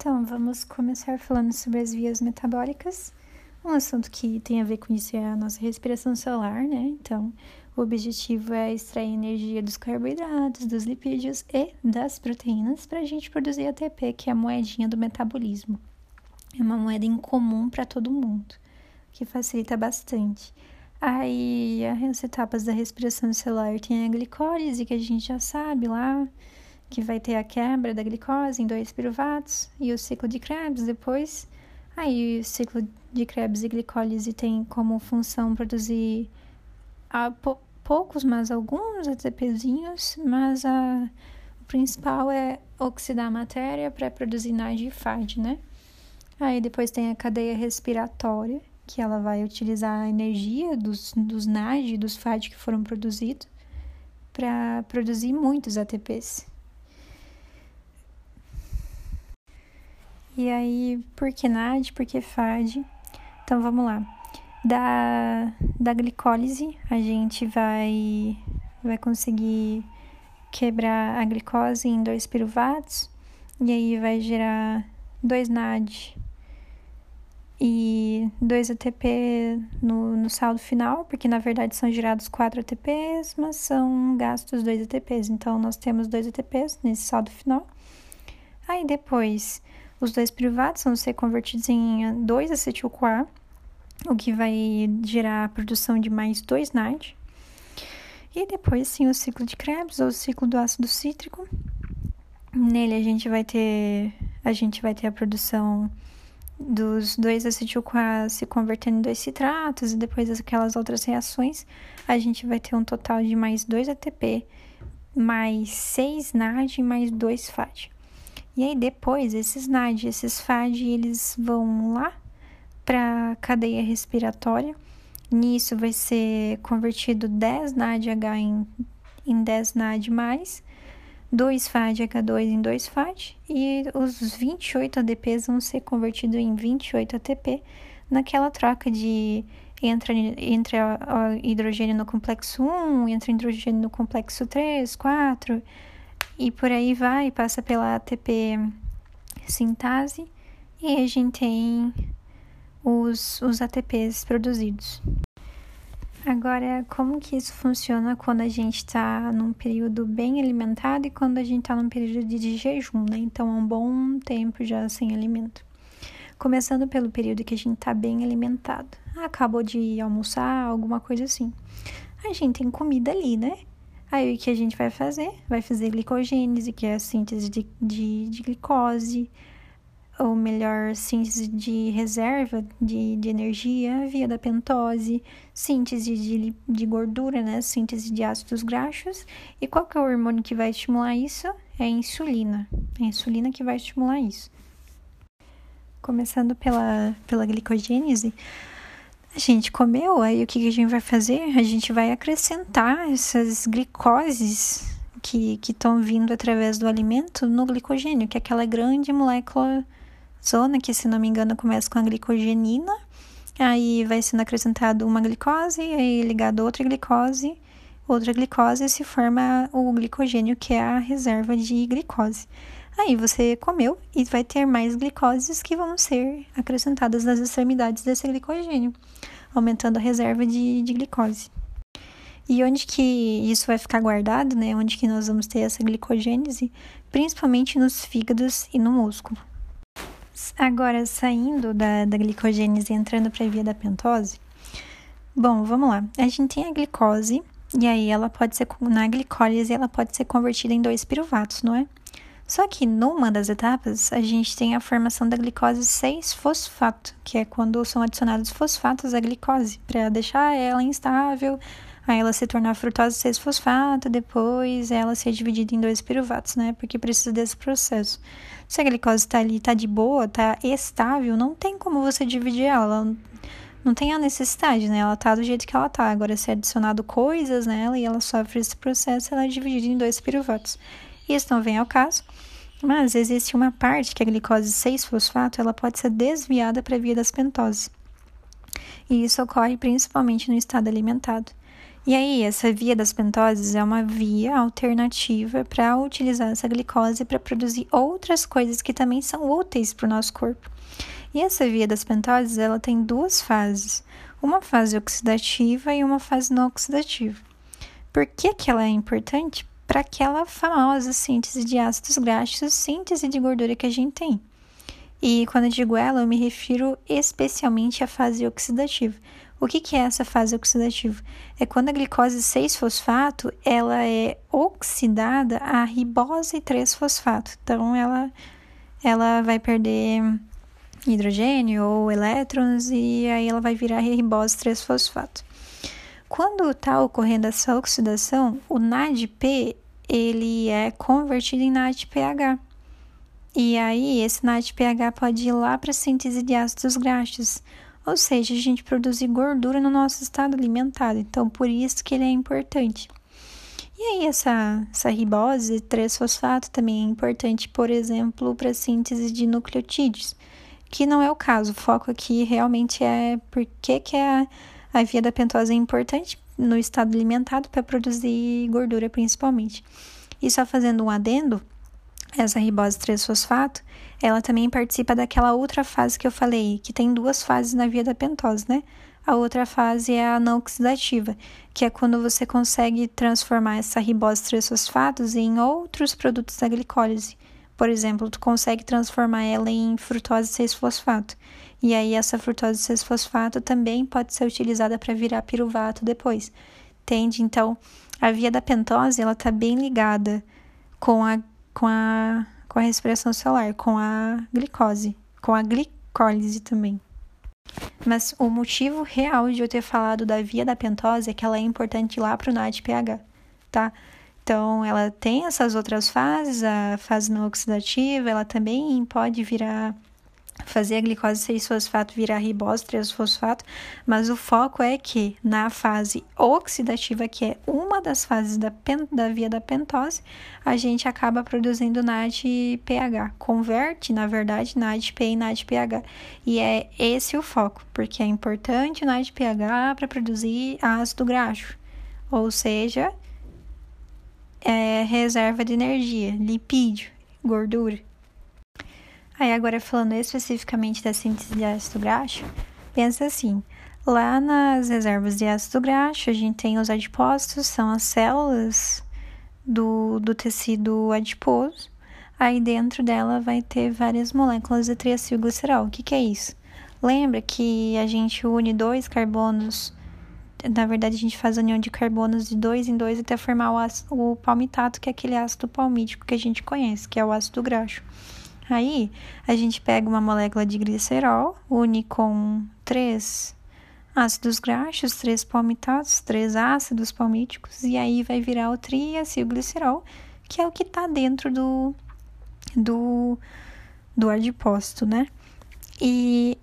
Então, vamos começar falando sobre as vias metabólicas. Um assunto que tem a ver com isso é a nossa respiração celular, né? Então, o objetivo é extrair energia dos carboidratos, dos lipídios e das proteínas para a gente produzir ATP, que é a moedinha do metabolismo. É uma moeda incomum para todo mundo, que facilita bastante. Aí, as etapas da respiração celular tem a glicólise, que a gente já sabe lá, que vai ter a quebra da glicose em dois piruvatos, e o ciclo de Krebs depois. Aí, o ciclo de Krebs e glicólise tem como função produzir poucos, mas alguns ATPzinhos, mas a, o principal é oxidar a matéria para produzir NAD e FAD, né? Aí depois tem a cadeia respiratória, que ela vai utilizar a energia dos, dos NAD e dos FAD que foram produzidos para produzir muitos ATPs. E aí, por que NAD, por que FAD? Então vamos lá. Da, da glicólise, a gente vai, vai conseguir quebrar a glicose em dois piruvatos, e aí vai gerar dois NAD e 2 ATP no, no saldo final, porque na verdade são gerados 4 ATPs, mas são gastos 2 ATPs. Então, nós temos 2 ATPs nesse saldo final. Aí depois, os dois privados vão ser convertidos em 2 acetil-CoA, o que vai gerar a produção de mais 2 NAD. E depois, sim, o ciclo de Krebs, ou o ciclo do ácido cítrico. Nele a gente vai ter a gente vai ter a produção dos dois acetil-CoA se convertendo em dois citratos e depois aquelas outras reações, a gente vai ter um total de mais 2 ATP, mais 6 NAD e mais 2 FAD. E aí depois esses NAD, esses FAD, eles vão lá para a cadeia respiratória. Nisso vai ser convertido 10 NADH em, em 10 NAD+, 2 FAD H2 em 2 FAD e os 28 ADPs vão ser convertidos em 28 ATP naquela troca de entra, entra hidrogênio no complexo 1, entra hidrogênio no complexo 3, 4 e por aí vai, passa pela ATP sintase e a gente tem os, os ATPs produzidos. Agora, como que isso funciona quando a gente está num período bem alimentado e quando a gente está num período de, jejum, né? Então, é um bom tempo já sem alimento. Começando pelo período que a gente está bem alimentado. Acabou de almoçar, alguma coisa assim. A gente tem comida ali, né? Aí o que a gente vai fazer? Vai fazer glicogênese, que é a síntese de, de, de glicose, ou melhor, síntese de reserva de, de energia via da pentose, síntese de, de gordura, né? Síntese de ácidos graxos. E qual que é o hormônio que vai estimular isso? É a insulina. É a insulina que vai estimular isso. Começando pela, pela glicogênese, a gente comeu, aí o que, a gente vai fazer? A gente vai acrescentar essas glicoses que estão vindo através do alimento no glicogênio, que é aquela grande molécula zona, que se não me engano começa com a glicogenina, aí vai sendo acrescentado uma glicose, aí ligado outra glicose, outra glicose e se forma o glicogênio, que é a reserva de glicose. Aí você comeu e vai ter mais glicoses que vão ser acrescentadas nas extremidades desse glicogênio, aumentando a reserva de, de glicose. E onde que isso vai ficar guardado, né? Onde que nós vamos ter essa glicogênese? Principalmente nos fígados e no músculo. Agora, saindo da, da glicogênese e entrando para a via da pentose, bom, vamos lá. A gente tem a glicose, e aí ela pode ser, na glicólise, ela pode ser convertida em dois piruvatos, não é? Só que numa das etapas, a gente tem a formação da glicose 6-fosfato, que é quando são adicionados fosfatos à glicose, para deixar ela instável, aí ela se tornar frutose 6-fosfato, depois ela ser dividida em dois piruvatos, né? Porque precisa desse processo. Se a glicose está ali, está de boa, está estável, não tem como você dividir ela. não tem a necessidade, né? Ela tá do jeito que ela tá. Agora, se é adicionado coisas nela e ela sofre esse processo, ela é dividida em dois piruvatos. Isso não vem ao caso. Mas existe uma parte que a glicose 6-fosfato ela pode ser desviada para a via das pentoses. E isso ocorre principalmente no estado alimentado. E aí, essa via das pentoses é uma via alternativa para utilizar essa glicose para produzir outras coisas que também são úteis para o nosso corpo. E essa via das pentoses, ela tem duas fases, uma fase oxidativa e uma fase não oxidativa. Por que, que ela é importante? Para aquela famosa síntese de ácidos graxos, síntese de gordura que a gente tem. E quando eu digo ela, eu me refiro especialmente à fase oxidativa. O que, que é essa fase oxidativa? É quando a glicose 6-fosfato ela é oxidada a ribose 3-fosfato. Então, ela, ela vai perder hidrogênio ou elétrons e aí ela vai virar ribose 3-fosfato. Quando está ocorrendo essa oxidação, o NADP ele é convertido em NADPH. E aí, esse NADPH pode ir lá para a síntese de ácidos graxos, ou seja, a gente produzir gordura no nosso estado alimentar. Então, por isso que ele é importante. E aí, essa, essa ribose 3-fosfato também é importante, por exemplo, para a síntese de nucleotídeos que não é o caso. O foco aqui realmente é por que, que a, a via da pentose é importante no estado alimentado para produzir gordura, principalmente. E só fazendo um adendo, essa ribose 3-fosfato, ela também participa daquela outra fase que eu falei, que tem duas fases na via da pentose, né? A outra fase é a não oxidativa, que é quando você consegue transformar essa ribose 3-fosfatos em outros produtos da glicólise. Por exemplo, tu consegue transformar ela em frutose 6-fosfato. E aí essa frutose 6-fosfato também pode ser utilizada para virar piruvato depois. Entende? Então, a via da pentose, ela tá bem ligada com a com a com a respiração celular, com a glicose, com a glicólise também. Mas o motivo real de eu ter falado da via da pentose é que ela é importante lá para o NADPH, tá? Então, ela tem essas outras fases, a fase não oxidativa, ela também pode virar fazer a glicose 6-fosfato virar ribose 3-fosfato, mas o foco é que na fase oxidativa, que é uma das fases da, da via da pentose, a gente acaba produzindo NADPH, converte, na verdade, NADP em NADPH. E é esse o foco, porque é importante o NADPH para produzir ácido graxo, ou seja, é reserva de energia, lipídio, gordura. Aí agora falando especificamente da síntese de ácido graxo, pensa assim, lá nas reservas de ácido graxo a gente tem os adipócitos, são as células do, do tecido adiposo, aí dentro dela vai ter várias moléculas de triacilglicerol. O que, que é isso? Lembra que a gente une dois carbonos na verdade, a gente faz a união de carbonos de dois em dois até formar o, ácido, o palmitato, que é aquele ácido palmítico que a gente conhece, que é o ácido graxo. Aí, a gente pega uma molécula de glicerol, une com três ácidos graxos, três palmitatos, três ácidos palmíticos, e aí vai virar o triacilglicerol, que é o que está dentro do, do, do adipócito, né? E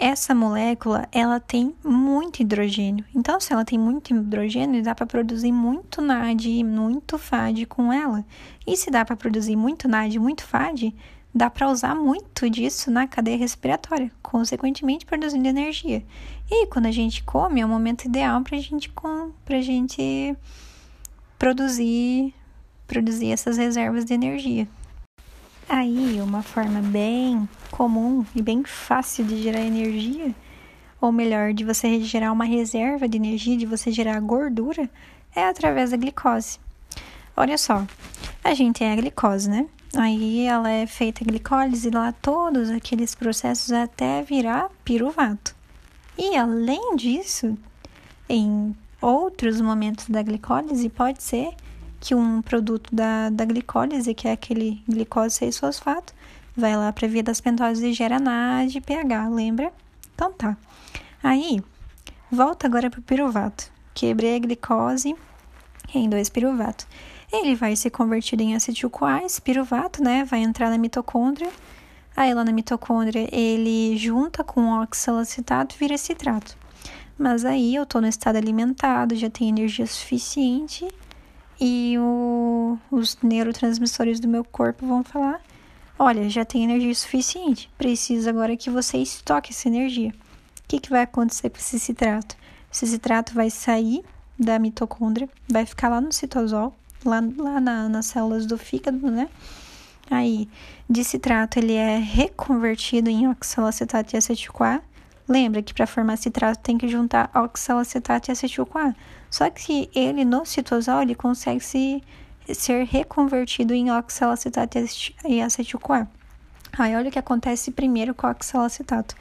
essa molécula ela tem muito hidrogênio. Então, se ela tem muito hidrogênio, dá para produzir muito NAD e muito FAD com ela. E se dá para produzir muito NAD e muito FAD, dá para usar muito disso na cadeia respiratória, consequentemente produzindo energia. E quando a gente come, é o momento ideal para gente, a gente produzir, produzir essas reservas de energia. Aí, uma forma bem comum e bem fácil de gerar energia, ou melhor, de você gerar uma reserva de energia, de você gerar gordura, é através da glicose. Olha só, a gente tem a glicose, né? Aí ela é feita glicólise lá, todos aqueles processos até virar piruvato. E além disso, em outros momentos da glicólise, pode ser que um produto da, da glicólise, que é aquele glicose 6-fosfato, vai lá para a via das pentoses e gera NADPH, lembra? Então tá. Aí, volta agora para o piruvato. Quebrei a glicose em dois piruvatos. Ele vai ser convertido em acetil-CoA, esse piruvato, né? Vai entrar na mitocôndria. Aí lá na mitocôndria ele junta com o oxalacetato e vira citrato. Mas aí eu tô no estado alimentado, já tenho energia suficiente e o, os neurotransmissores do meu corpo vão falar: olha, já tem energia suficiente, precisa agora que você estoque essa energia. O que, que vai acontecer com esse citrato? Esse citrato vai sair da mitocôndria, vai ficar lá no citosol, lá, lá na, nas células do fígado, né? Aí, de citrato, ele é reconvertido em oxalacetato e acetil-CoA. Lembra que para formar citrato tem que juntar oxalacetato e acetil-CoA. Só que ele no citosol ele consegue se, ser reconvertido em oxalacetato e acetil-CoA. Aí olha o que acontece primeiro com o oxalacetato.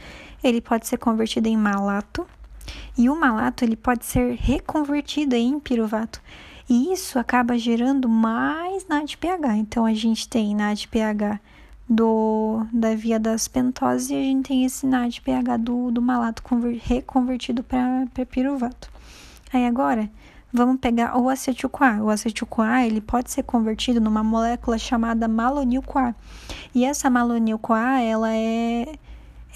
Ele pode ser convertido em malato e o malato ele pode ser reconvertido em piruvato. E isso acaba gerando mais NADPH. Então a gente tem NADPH do, da via das pentoses e a gente tem esse NADPH do, do malato conver, reconvertido para piruvato. Aí agora, vamos pegar o acetil-CoA. O acetil-CoA ele pode ser convertido numa molécula chamada malonil-CoA. E essa malonil-CoA ela é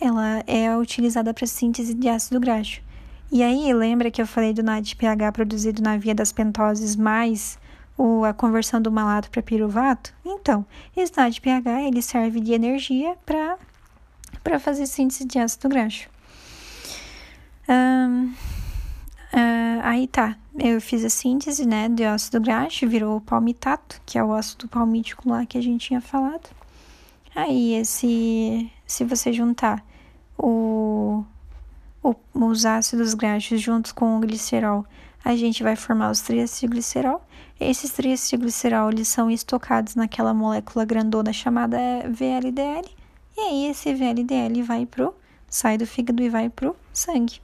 ela é utilizada para síntese de ácido graxo. E aí, lembra que eu falei do NADPH produzido na via das pentoses mais o, a conversão do malato para piruvato? Então, esse NADPH ele serve de energia para fazer síntese de ácido graxo. Uh, aí tá, eu fiz a síntese né, de ácido graxo, virou o palmitato, que é o ácido palmítico lá que a gente tinha falado. Aí, esse, se você juntar o os ácidos graxos juntos com o glicerol, a gente vai formar os triacilglicerol. Esses triacilglicerol eles são estocados naquela molécula grandona chamada VLDL. E aí esse VLDL vai pro sai do fígado e vai pro sangue.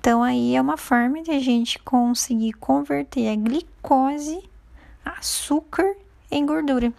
Então aí é uma forma de a gente conseguir converter a glicose, açúcar em gordura.